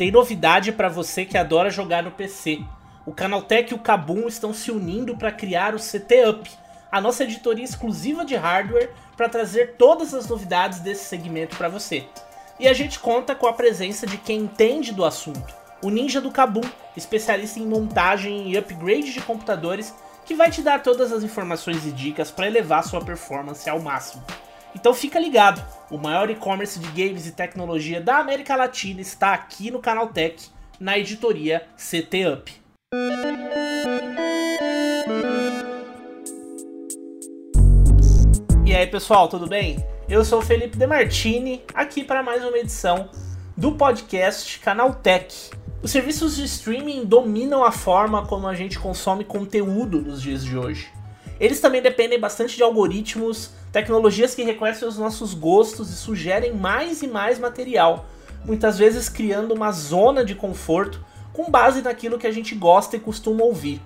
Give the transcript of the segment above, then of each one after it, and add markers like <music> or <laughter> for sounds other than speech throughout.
Tem novidade para você que adora jogar no PC. O Canaltech e o Kabum estão se unindo para criar o CT Up, a nossa editoria exclusiva de hardware para trazer todas as novidades desse segmento para você. E a gente conta com a presença de quem entende do assunto, o Ninja do Kabum, especialista em montagem e upgrade de computadores, que vai te dar todas as informações e dicas para elevar sua performance ao máximo. Então fica ligado, o maior e-commerce de games e tecnologia da América Latina está aqui no Canal Tech, na editoria CT Up. E aí pessoal, tudo bem? Eu sou o Felipe Demartini, aqui para mais uma edição do podcast Canal Tech. Os serviços de streaming dominam a forma como a gente consome conteúdo nos dias de hoje. Eles também dependem bastante de algoritmos, tecnologias que reconhecem os nossos gostos e sugerem mais e mais material, muitas vezes criando uma zona de conforto com base naquilo que a gente gosta e costuma ouvir.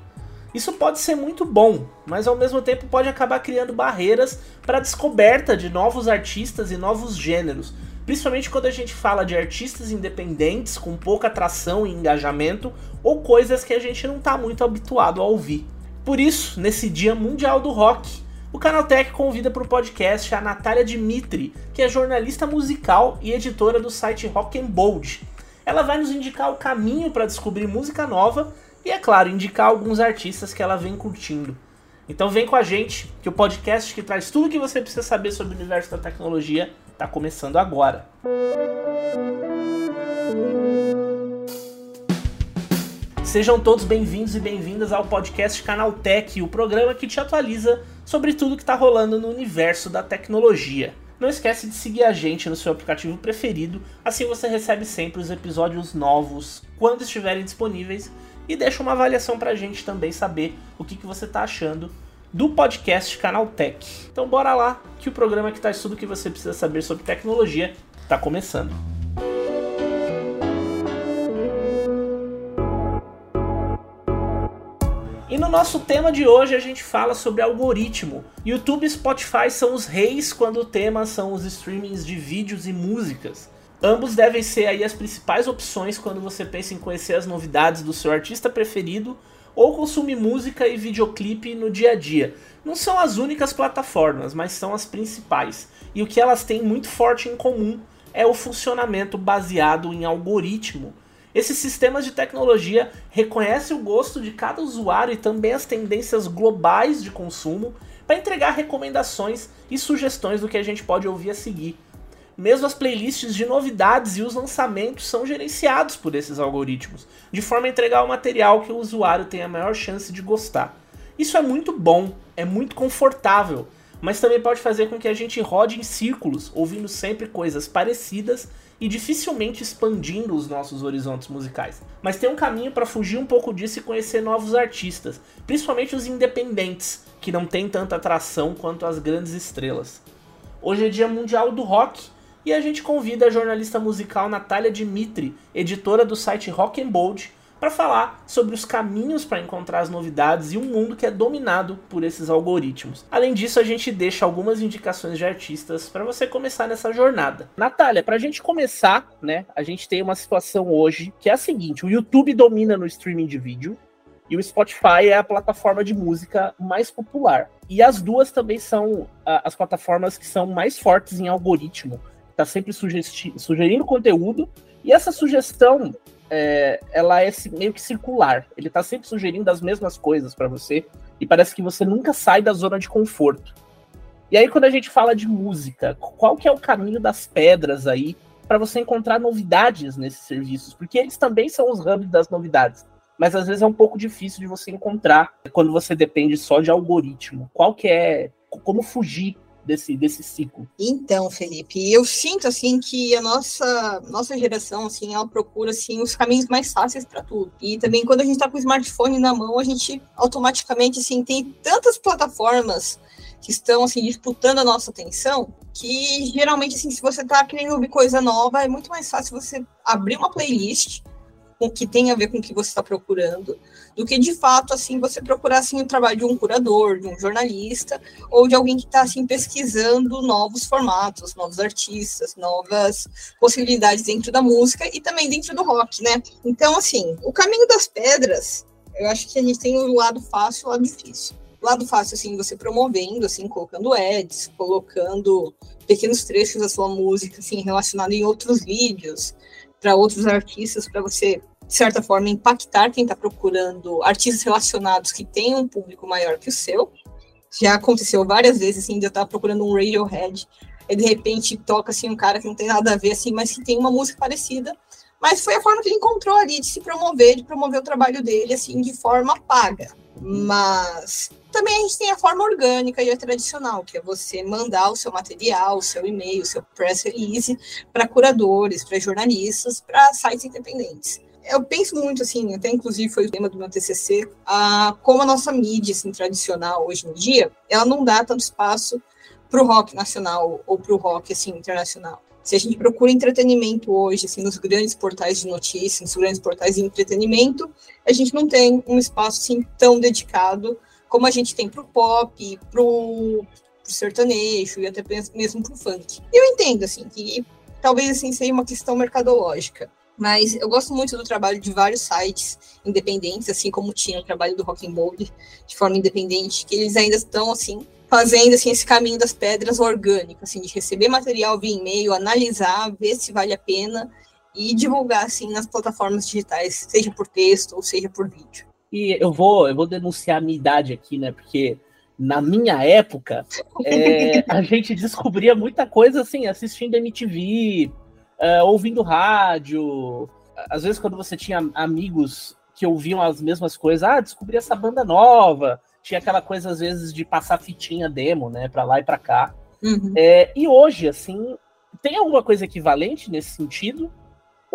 Isso pode ser muito bom, mas ao mesmo tempo pode acabar criando barreiras para a descoberta de novos artistas e novos gêneros, principalmente quando a gente fala de artistas independentes com pouca atração e engajamento ou coisas que a gente não está muito habituado a ouvir. Por isso, nesse Dia Mundial do Rock, o Canaltech convida para o podcast a Natália Dimitri, que é jornalista musical e editora do site Rock and Bold. Ela vai nos indicar o caminho para descobrir música nova e, é claro, indicar alguns artistas que ela vem curtindo. Então vem com a gente, que o podcast que traz tudo o que você precisa saber sobre o universo da tecnologia está começando agora. Sejam todos bem-vindos e bem-vindas ao podcast Canal Tech, o programa que te atualiza sobre tudo que está rolando no universo da tecnologia. Não esquece de seguir a gente no seu aplicativo preferido, assim você recebe sempre os episódios novos quando estiverem disponíveis e deixa uma avaliação pra gente também saber o que, que você tá achando do podcast Canal Tech. Então bora lá, que o programa que traz tudo que você precisa saber sobre tecnologia está começando. E no nosso tema de hoje a gente fala sobre algoritmo. YouTube e Spotify são os reis quando o tema são os streamings de vídeos e músicas. Ambos devem ser aí as principais opções quando você pensa em conhecer as novidades do seu artista preferido ou consumir música e videoclipe no dia a dia. Não são as únicas plataformas, mas são as principais. E o que elas têm muito forte em comum é o funcionamento baseado em algoritmo. Esses sistemas de tecnologia reconhecem o gosto de cada usuário e também as tendências globais de consumo para entregar recomendações e sugestões do que a gente pode ouvir a seguir. Mesmo as playlists de novidades e os lançamentos são gerenciados por esses algoritmos, de forma a entregar o material que o usuário tem a maior chance de gostar. Isso é muito bom, é muito confortável, mas também pode fazer com que a gente rode em círculos, ouvindo sempre coisas parecidas e dificilmente expandindo os nossos horizontes musicais. Mas tem um caminho para fugir um pouco disso e conhecer novos artistas, principalmente os independentes, que não têm tanta atração quanto as grandes estrelas. Hoje é Dia Mundial do Rock e a gente convida a jornalista musical Natália Dimitri, editora do site Rock and Bold, para falar sobre os caminhos para encontrar as novidades e um mundo que é dominado por esses algoritmos. Além disso, a gente deixa algumas indicações de artistas para você começar nessa jornada. Natália, para a gente começar, né, a gente tem uma situação hoje que é a seguinte: o YouTube domina no streaming de vídeo, e o Spotify é a plataforma de música mais popular. E as duas também são as plataformas que são mais fortes em algoritmo está sempre sugerindo conteúdo, e essa sugestão é, ela é meio que circular. Ele está sempre sugerindo as mesmas coisas para você, e parece que você nunca sai da zona de conforto. E aí, quando a gente fala de música, qual que é o caminho das pedras aí para você encontrar novidades nesses serviços? Porque eles também são os hubs das novidades. Mas às vezes é um pouco difícil de você encontrar quando você depende só de algoritmo. Qual que é. Como fugir desse, desse ciclo? Então, Felipe, eu sinto assim que a nossa nossa geração assim, ela procura assim os caminhos mais fáceis para tudo. E também quando a gente está com o smartphone na mão, a gente automaticamente assim tem tantas plataformas que estão assim disputando a nossa atenção, que geralmente assim, se você está querendo ouvir coisa nova, é muito mais fácil você abrir uma playlist com que tem a ver com o que você está procurando, do que de fato assim você procurar assim o trabalho de um curador, de um jornalista ou de alguém que está assim pesquisando novos formatos, novos artistas, novas possibilidades dentro da música e também dentro do rock, né? Então assim, o caminho das pedras, eu acho que a gente tem o lado fácil e o lado difícil lado fácil, assim, você promovendo, assim, colocando ads, colocando pequenos trechos da sua música, assim, relacionado em outros vídeos, para outros artistas, para você, de certa forma, impactar quem está procurando artistas relacionados que tenham um público maior que o seu. Já aconteceu várias vezes, assim, de eu estar procurando um Radiohead, e de repente toca, assim, um cara que não tem nada a ver, assim, mas que tem uma música parecida, mas foi a forma que ele encontrou ali de se promover, de promover o trabalho dele, assim, de forma paga. Mas também a gente tem a forma orgânica e a tradicional, que é você mandar o seu material, o seu e-mail, o seu press release para curadores, para jornalistas, para sites independentes. Eu penso muito assim, até inclusive foi o tema do meu TCC, a, como a nossa mídia assim, tradicional hoje em dia, ela não dá tanto espaço para o rock nacional ou para o rock assim internacional. Se a gente procura entretenimento hoje, assim, nos grandes portais de notícias, nos grandes portais de entretenimento, a gente não tem um espaço assim tão dedicado como a gente tem para o pop, para o sertanejo e até mesmo para o funk. E eu entendo, assim, que talvez assim seja uma questão mercadológica. Mas eu gosto muito do trabalho de vários sites independentes, assim como tinha o trabalho do Rock and Bold, de forma independente, que eles ainda estão, assim, fazendo assim, esse caminho das pedras orgânico, assim, de receber material via e-mail, analisar, ver se vale a pena e divulgar, assim, nas plataformas digitais, seja por texto ou seja por vídeo. E eu vou, eu vou denunciar a minha idade aqui, né? Porque na minha época, é, <laughs> a gente descobria muita coisa assim, assistindo MTV, é, ouvindo rádio. Às vezes, quando você tinha amigos que ouviam as mesmas coisas, ah, descobri essa banda nova. Tinha aquela coisa, às vezes, de passar fitinha demo, né, pra lá e pra cá. Uhum. É, e hoje, assim, tem alguma coisa equivalente nesse sentido?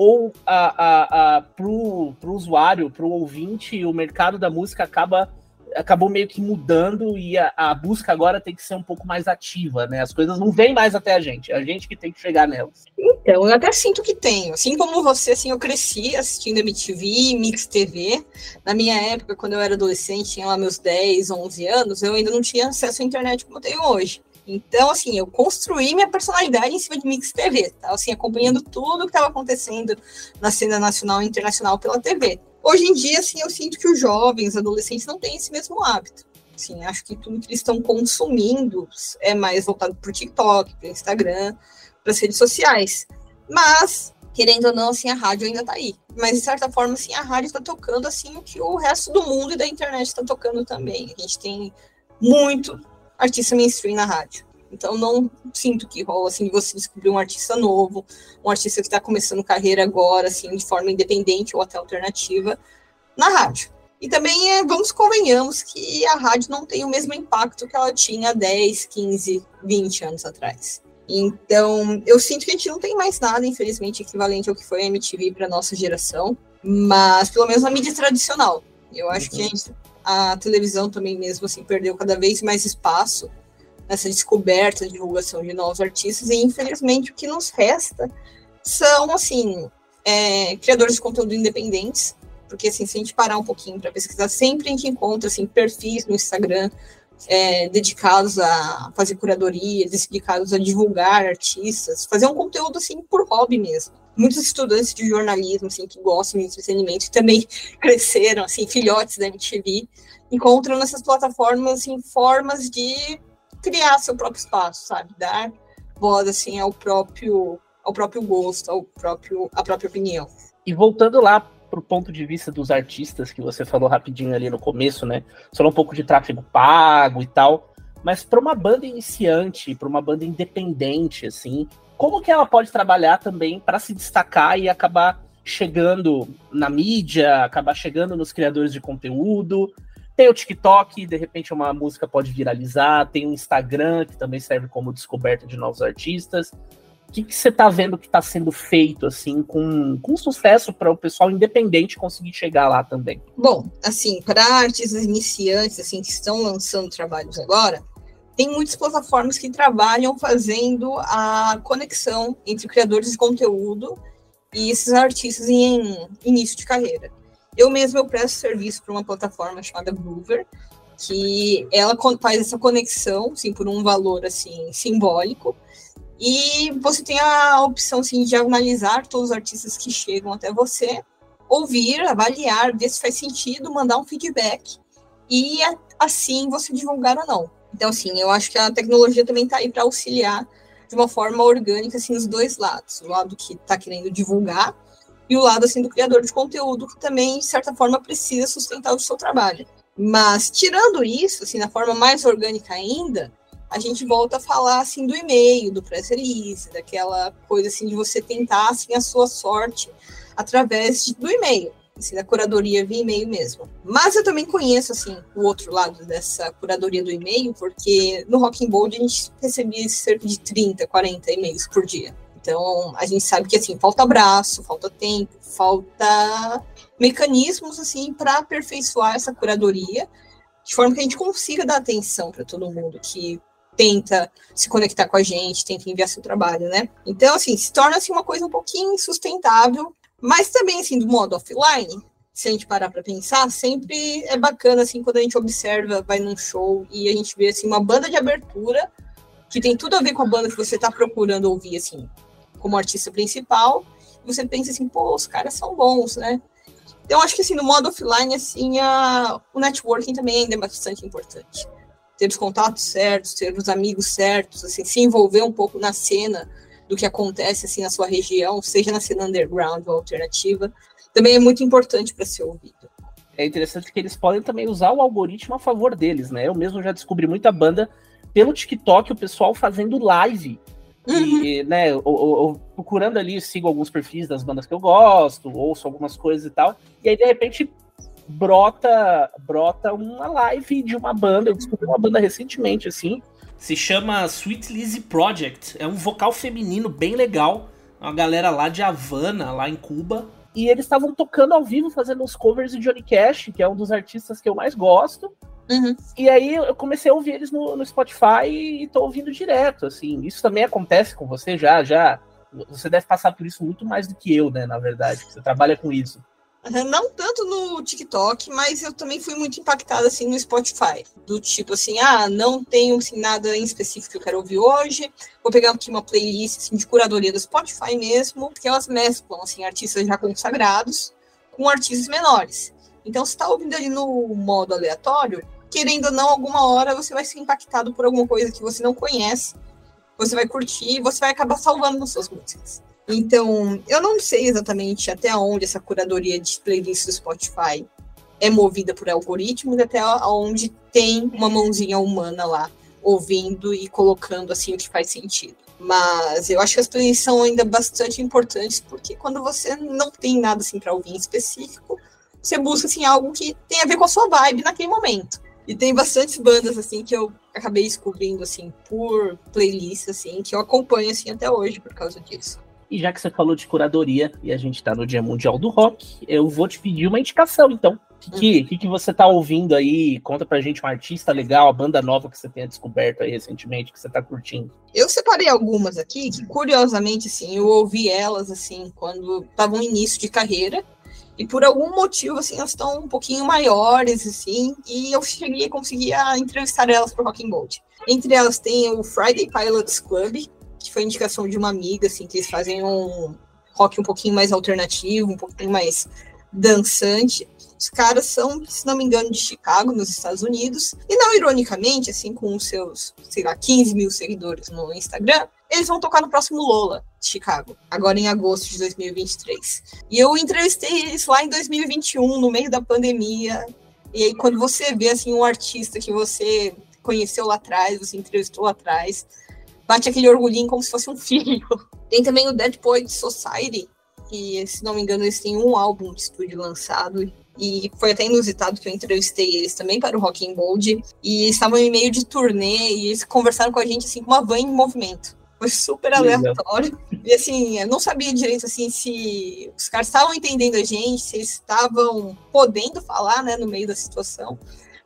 ou a, a, a, pro, pro usuário, pro ouvinte, o mercado da música acaba acabou meio que mudando e a, a, busca agora tem que ser um pouco mais ativa, né? As coisas não vêm mais até a gente, é a gente que tem que chegar nelas. Então, eu até sinto que tenho. Assim como você, assim, eu cresci assistindo MTV, Mix TV. Na minha época, quando eu era adolescente, tinha lá meus 10, 11 anos, eu ainda não tinha acesso à internet como eu tenho hoje. Então, assim, eu construí minha personalidade em cima de Mix TV, tá? Assim, acompanhando tudo que estava acontecendo na cena nacional e internacional pela TV. Hoje em dia, assim, eu sinto que os jovens, adolescentes, não têm esse mesmo hábito. Assim, acho que tudo que eles estão consumindo é mais voltado para o TikTok, para o Instagram, para as redes sociais. Mas, querendo ou não, assim, a rádio ainda está aí. Mas, de certa forma, assim, a rádio está tocando, assim, o que o resto do mundo e da internet está tocando também. A gente tem muito artista mainstream na rádio. Então não sinto que rola assim de você descobrir um artista novo, um artista que está começando carreira agora, assim, de forma independente ou até alternativa, na rádio. E também é, vamos convenhamos que a rádio não tem o mesmo impacto que ela tinha 10, 15, 20 anos atrás. Então, eu sinto que a gente não tem mais nada, infelizmente, equivalente ao que foi a MTV para nossa geração, mas pelo menos a mídia tradicional. Eu acho uhum. que a gente a televisão também mesmo assim perdeu cada vez mais espaço nessa descoberta, divulgação de novos artistas e infelizmente o que nos resta são assim é, criadores de conteúdo independentes, porque assim se a gente parar um pouquinho para pesquisar sempre a gente encontra assim perfis no Instagram é, dedicados a fazer curadoria, dedicados a divulgar artistas, fazer um conteúdo assim por hobby mesmo. Muitos estudantes de jornalismo, assim, que gostam de entretenimento também <laughs> cresceram, assim, filhotes da MTV, encontram nessas plataformas, assim, formas de criar seu próprio espaço, sabe? Dar voz, assim, ao próprio, ao próprio gosto, ao próprio, à própria opinião. E voltando lá pro ponto de vista dos artistas, que você falou rapidinho ali no começo, né? Falou um pouco de tráfego pago e tal, mas para uma banda iniciante, para uma banda independente, assim, como que ela pode trabalhar também para se destacar e acabar chegando na mídia, acabar chegando nos criadores de conteúdo. Tem o TikTok, de repente uma música pode viralizar, tem o Instagram, que também serve como descoberta de novos artistas. O que, você está vendo que está sendo feito assim com, com sucesso para o pessoal independente conseguir chegar lá também? Bom, assim, para artistas iniciantes assim que estão lançando trabalhos agora, tem muitas plataformas que trabalham fazendo a conexão entre criadores de conteúdo e esses artistas em início de carreira. Eu mesmo eu presto serviço para uma plataforma chamada Groover, que ela faz essa conexão, assim, por um valor assim simbólico. E você tem a opção assim, de analisar todos os artistas que chegam até você, ouvir, avaliar, ver se faz sentido, mandar um feedback e assim você divulgar ou não. Então, assim, eu acho que a tecnologia também está aí para auxiliar de uma forma orgânica, assim, os dois lados. O lado que está querendo divulgar e o lado, assim, do criador de conteúdo, que também, de certa forma, precisa sustentar o seu trabalho. Mas, tirando isso, assim, na forma mais orgânica ainda, a gente volta a falar, assim, do e-mail, do press release, daquela coisa, assim, de você tentar, assim, a sua sorte através de, do e-mail assim, da curadoria via e-mail mesmo. Mas eu também conheço, assim, o outro lado dessa curadoria do e-mail, porque no Rocking Bold a gente recebia cerca de 30, 40 e-mails por dia. Então, a gente sabe que, assim, falta abraço, falta tempo, falta mecanismos, assim, para aperfeiçoar essa curadoria, de forma que a gente consiga dar atenção para todo mundo que tenta se conectar com a gente, tenta enviar seu trabalho, né? Então, assim, se torna assim, uma coisa um pouquinho insustentável mas também, assim, do modo offline, se a gente parar para pensar, sempre é bacana, assim, quando a gente observa, vai num show e a gente vê, assim, uma banda de abertura que tem tudo a ver com a banda que você está procurando ouvir, assim, como artista principal, você pensa assim, pô, os caras são bons, né? Então, acho que, assim, no modo offline, assim, a... o networking também ainda é bastante importante. Ter os contatos certos, ter os amigos certos, assim, se envolver um pouco na cena, do que acontece assim na sua região, seja na cena underground ou alternativa, também é muito importante para ser ouvido. É interessante que eles podem também usar o algoritmo a favor deles, né? Eu mesmo já descobri muita banda pelo TikTok, o pessoal fazendo live. Uhum. E, né, ou, ou, procurando ali, sigo alguns perfis das bandas que eu gosto, ouço algumas coisas e tal. E aí, de repente, brota brota uma live de uma banda. Eu descobri uma banda recentemente, assim, se chama Sweet Lizzy Project. É um vocal feminino bem legal. Uma galera lá de Havana, lá em Cuba. E eles estavam tocando ao vivo, fazendo os covers de Johnny Cash, que é um dos artistas que eu mais gosto. Uhum. E aí eu comecei a ouvir eles no, no Spotify e tô ouvindo direto, assim. Isso também acontece com você já, já. Você deve passar por isso muito mais do que eu, né, na verdade. Você trabalha com isso. Não tanto no TikTok, mas eu também fui muito impactada assim no Spotify. Do tipo assim, ah, não tenho assim, nada em específico que eu quero ouvir hoje. Vou pegar aqui uma playlist assim, de curadoria do Spotify mesmo, que elas mesclam assim, artistas já consagrados com artistas menores. Então, se está ouvindo ali no modo aleatório, querendo ou não, alguma hora você vai ser impactado por alguma coisa que você não conhece, você vai curtir você vai acabar salvando seus músicas. Então, eu não sei exatamente até onde essa curadoria de playlists do Spotify é movida por algoritmos, até onde tem uma mãozinha humana lá ouvindo e colocando assim o que faz sentido. Mas eu acho que as playlists são ainda bastante importantes porque quando você não tem nada assim para ouvir em específico, você busca assim algo que tem a ver com a sua vibe naquele momento. E tem bastantes bandas assim que eu acabei descobrindo assim por playlist assim que eu acompanho assim até hoje por causa disso. E já que você falou de curadoria e a gente tá no Dia Mundial do Rock, eu vou te pedir uma indicação, então. O que, que, que, você tá ouvindo aí? Conta pra gente um artista legal, a banda nova que você tenha descoberto aí recentemente, que você tá curtindo. Eu separei algumas aqui, que curiosamente, assim, eu ouvi elas, assim, quando estavam no início de carreira. E por algum motivo, assim, elas estão um pouquinho maiores, assim, e eu cheguei a conseguir entrevistar elas pro Rock and Gold. Entre elas tem o Friday Pilots Club, que foi indicação de uma amiga, assim, que eles fazem um rock um pouquinho mais alternativo, um pouquinho mais dançante. Os caras são, se não me engano, de Chicago, nos Estados Unidos. E não ironicamente, assim, com os seus, sei lá, 15 mil seguidores no Instagram, eles vão tocar no próximo Lola de Chicago, agora em agosto de 2023. E eu entrevistei eles lá em 2021, no meio da pandemia. E aí, quando você vê, assim, um artista que você conheceu lá atrás, você entrevistou lá atrás, bate aquele orgulhinho como se fosse um filho. <laughs> Tem também o Dead Poet Society, que, se não me engano, eles têm um álbum de estúdio lançado. E foi até inusitado que eu entrevistei eles também para o Rock and Gold. E estavam em meio de turnê e eles conversaram com a gente assim, com uma van em movimento. Foi super aleatório. E assim, eu não sabia direito assim se os caras estavam entendendo a gente, se eles estavam podendo falar, né, no meio da situação.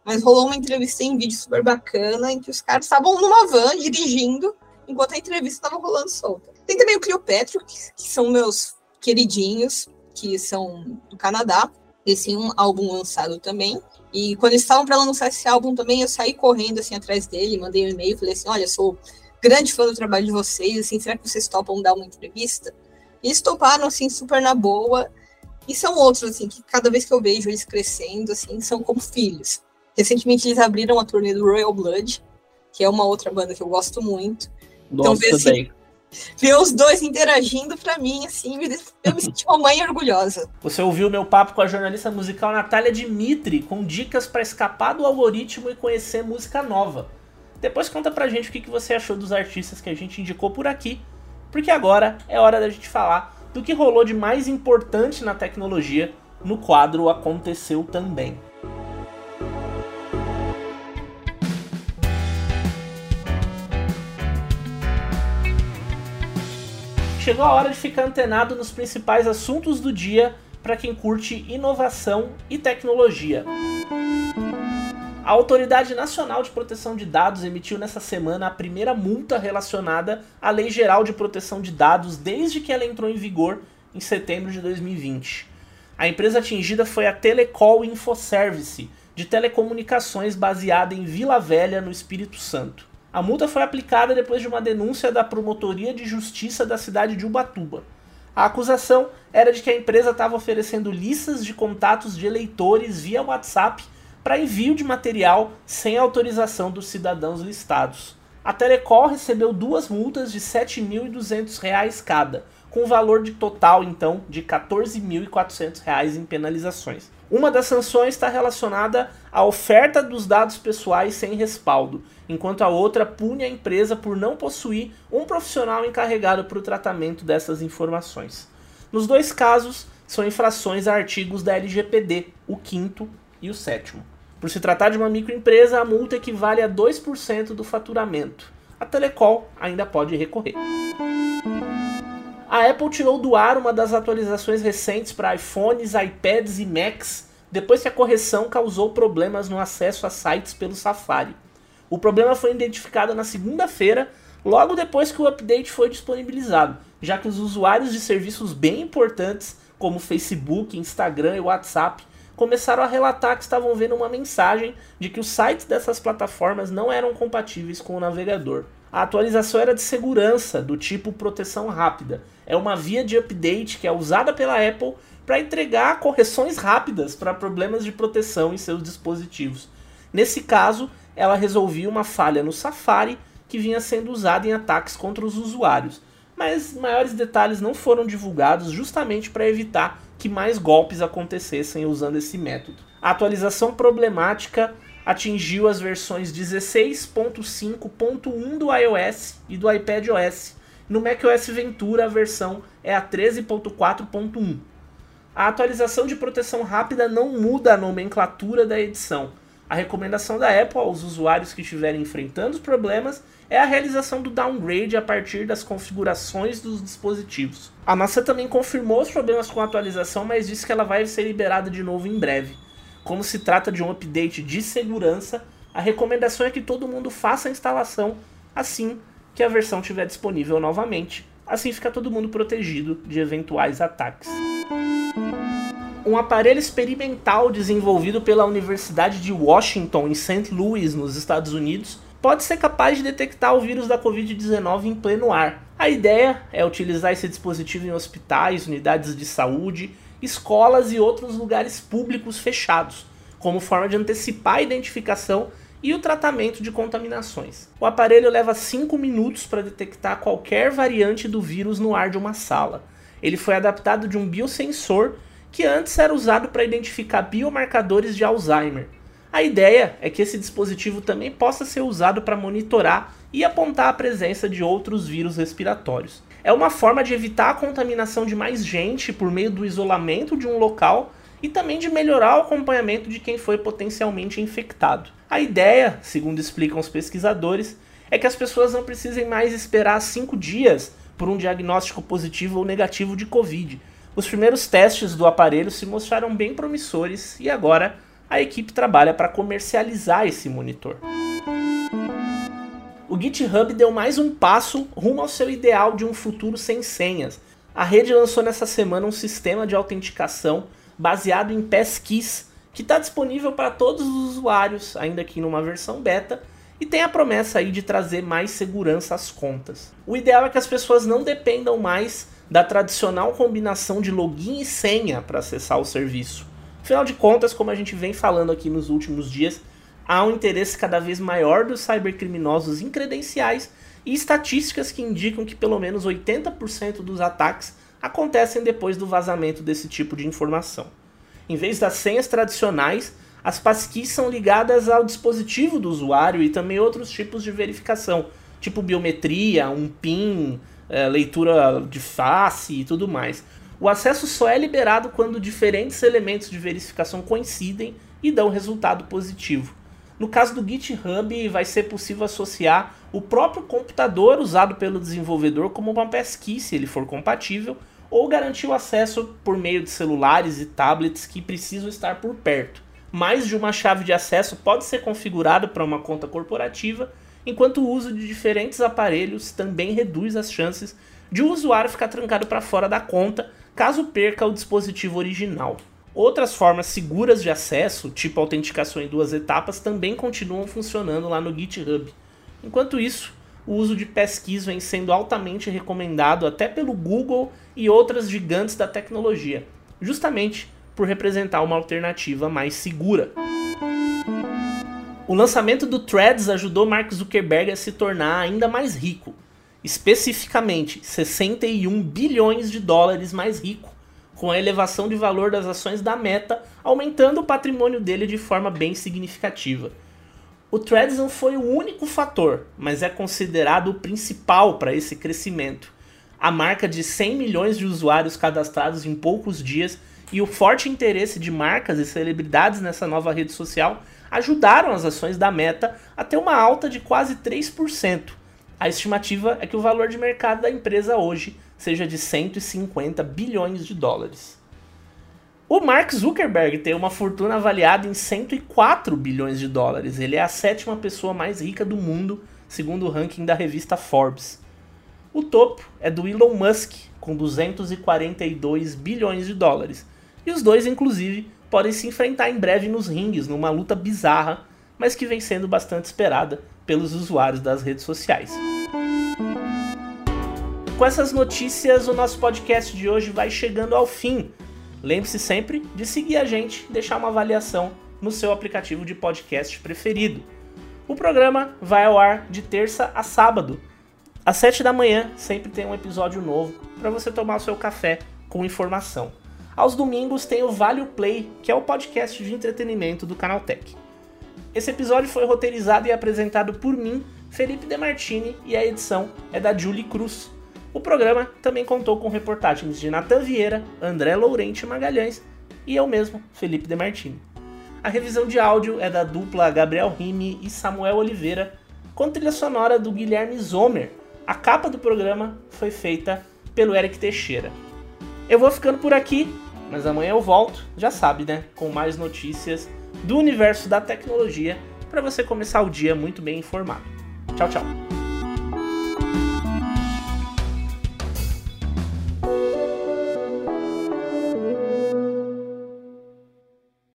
Mas rolou uma entrevista em vídeo super bacana em que os caras estavam numa van dirigindo enquanto a entrevista estava rolando solta. Tem também o Cleopetro, que, que, são meus queridinhos, que são do Canadá. Esse um álbum lançado também. E quando eles estavam para lançar esse álbum também, eu saí correndo assim atrás dele, mandei um e-mail, falei assim: olha, sou grande fã do trabalho de vocês, assim, será que vocês topam dar uma entrevista? E eles toparam, assim, super na boa. E são outros, assim, que cada vez que eu vejo eles crescendo, assim, são como filhos. Recentemente eles abriram a turnê do Royal Blood, que é uma outra banda que eu gosto muito. Gosto então, ver, assim, ver os dois interagindo para mim, assim, eu me senti uma mãe orgulhosa. Você ouviu meu papo com a jornalista musical Natália Dimitri, com dicas para escapar do algoritmo e conhecer música nova. Depois conta pra gente o que você achou dos artistas que a gente indicou por aqui, porque agora é hora da gente falar do que rolou de mais importante na tecnologia no quadro Aconteceu Também. Chegou a hora de ficar antenado nos principais assuntos do dia para quem curte inovação e tecnologia. A Autoridade Nacional de Proteção de Dados emitiu nessa semana a primeira multa relacionada à Lei Geral de Proteção de Dados desde que ela entrou em vigor em setembro de 2020. A empresa atingida foi a Telecol Infoservice, de telecomunicações baseada em Vila Velha, no Espírito Santo. A multa foi aplicada depois de uma denúncia da Promotoria de Justiça da cidade de Ubatuba. A acusação era de que a empresa estava oferecendo listas de contatos de eleitores via WhatsApp para envio de material sem autorização dos cidadãos listados. A Telecol recebeu duas multas de R$ 7.200 cada, com valor de total então de R$ 14.400 em penalizações. Uma das sanções está relacionada à oferta dos dados pessoais sem respaldo, enquanto a outra pune a empresa por não possuir um profissional encarregado para o tratamento dessas informações. Nos dois casos, são infrações a artigos da LGPD, o quinto e o sétimo. Por se tratar de uma microempresa, a multa equivale a 2% do faturamento. A Telecol ainda pode recorrer. A Apple tirou do ar uma das atualizações recentes para iPhones, iPads e Macs depois que a correção causou problemas no acesso a sites pelo Safari. O problema foi identificado na segunda-feira, logo depois que o update foi disponibilizado, já que os usuários de serviços bem importantes como Facebook, Instagram e WhatsApp começaram a relatar que estavam vendo uma mensagem de que os sites dessas plataformas não eram compatíveis com o navegador. A atualização era de segurança, do tipo proteção rápida. É uma via de update que é usada pela Apple para entregar correções rápidas para problemas de proteção em seus dispositivos. Nesse caso, ela resolvia uma falha no Safari que vinha sendo usada em ataques contra os usuários. Mas maiores detalhes não foram divulgados justamente para evitar que mais golpes acontecessem usando esse método. A atualização problemática atingiu as versões 16.5.1 do iOS e do iPadOS. No macOS Ventura a versão é a 13.4.1. A atualização de proteção rápida não muda a nomenclatura da edição. A recomendação da Apple aos usuários que estiverem enfrentando os problemas é a realização do downgrade a partir das configurações dos dispositivos. A maçã também confirmou os problemas com a atualização, mas disse que ela vai ser liberada de novo em breve. Como se trata de um update de segurança, a recomendação é que todo mundo faça a instalação assim que a versão estiver disponível novamente. Assim fica todo mundo protegido de eventuais ataques. Um aparelho experimental desenvolvido pela Universidade de Washington em St. Louis, nos Estados Unidos, pode ser capaz de detectar o vírus da Covid-19 em pleno ar. A ideia é utilizar esse dispositivo em hospitais, unidades de saúde, escolas e outros lugares públicos fechados, como forma de antecipar a identificação e o tratamento de contaminações. O aparelho leva 5 minutos para detectar qualquer variante do vírus no ar de uma sala. Ele foi adaptado de um biosensor que antes era usado para identificar biomarcadores de Alzheimer. A ideia é que esse dispositivo também possa ser usado para monitorar e apontar a presença de outros vírus respiratórios. É uma forma de evitar a contaminação de mais gente por meio do isolamento de um local e também de melhorar o acompanhamento de quem foi potencialmente infectado. A ideia, segundo explicam os pesquisadores, é que as pessoas não precisem mais esperar cinco dias por um diagnóstico positivo ou negativo de Covid. Os primeiros testes do aparelho se mostraram bem promissores e agora a equipe trabalha para comercializar esse monitor. O GitHub deu mais um passo rumo ao seu ideal de um futuro sem senhas. A rede lançou nessa semana um sistema de autenticação baseado em passkeys que está disponível para todos os usuários, ainda que numa versão beta, e tem a promessa aí de trazer mais segurança às contas. O ideal é que as pessoas não dependam mais da tradicional combinação de login e senha para acessar o serviço. Afinal de contas, como a gente vem falando aqui nos últimos dias, há um interesse cada vez maior dos cybercriminosos em credenciais e estatísticas que indicam que pelo menos 80% dos ataques acontecem depois do vazamento desse tipo de informação. Em vez das senhas tradicionais, as passkeys são ligadas ao dispositivo do usuário e também outros tipos de verificação, tipo biometria, um PIN, é, leitura de face e tudo mais. O acesso só é liberado quando diferentes elementos de verificação coincidem e dão resultado positivo. No caso do GitHub, vai ser possível associar o próprio computador usado pelo desenvolvedor como uma passkey, se ele for compatível, ou garantir o acesso por meio de celulares e tablets que precisam estar por perto. Mais de uma chave de acesso pode ser configurada para uma conta corporativa, enquanto o uso de diferentes aparelhos também reduz as chances de o usuário ficar trancado para fora da conta caso perca o dispositivo original. Outras formas seguras de acesso, tipo autenticação em duas etapas, também continuam funcionando lá no GitHub. Enquanto isso, o uso de passkeys vem sendo altamente recomendado até pelo Google e outras gigantes da tecnologia, justamente por representar uma alternativa mais segura. O lançamento do Threads ajudou Mark Zuckerberg a se tornar ainda mais rico, especificamente 61 bilhões de dólares mais rico, com a elevação de valor das ações da Meta, aumentando o patrimônio dele de forma bem significativa. O Threads não foi o único fator, mas é considerado o principal para esse crescimento. A marca de 100 milhões de usuários cadastrados em poucos dias e o forte interesse de marcas e celebridades nessa nova rede social ajudaram as ações da Meta a ter uma alta de quase 3%. A estimativa é que o valor de mercado da empresa hoje seja de 150 bilhões de dólares. O Mark Zuckerberg tem uma fortuna avaliada em 104 bilhões de dólares. Ele é a sétima pessoa mais rica do mundo, segundo o ranking da revista Forbes. O topo é do Elon Musk, com 242 bilhões de dólares. E os dois, inclusive, podem se enfrentar em breve nos ringues, numa luta bizarra, mas que vem sendo bastante esperada pelos usuários das redes sociais. Com essas notícias, o nosso podcast de hoje vai chegando ao fim. Lembre-se sempre de seguir a gente, deixar uma avaliação no seu aplicativo de podcast preferido. O programa vai ao ar de terça a sábado. Às 7 da manhã sempre tem um episódio novo para você tomar o seu café com informação. Aos domingos tem o Vale Play, que é o podcast de entretenimento do Canaltech. Esse episódio foi roteirizado e apresentado por mim, Felipe Demartini, e a edição é da Julie Cruz. O programa também contou com reportagens de Natan Vieira, André Lourente Magalhães e eu mesmo, Felipe Demartini. A revisão de áudio é da dupla Gabriel Rime e Samuel Oliveira, com trilha sonora do Guilherme Zomer. A capa do programa foi feita pelo Eric Teixeira. Eu vou ficando por aqui, mas amanhã eu volto, já sabe, né? Com mais notícias do universo da tecnologia para você começar o dia muito bem informado. Tchau, tchau.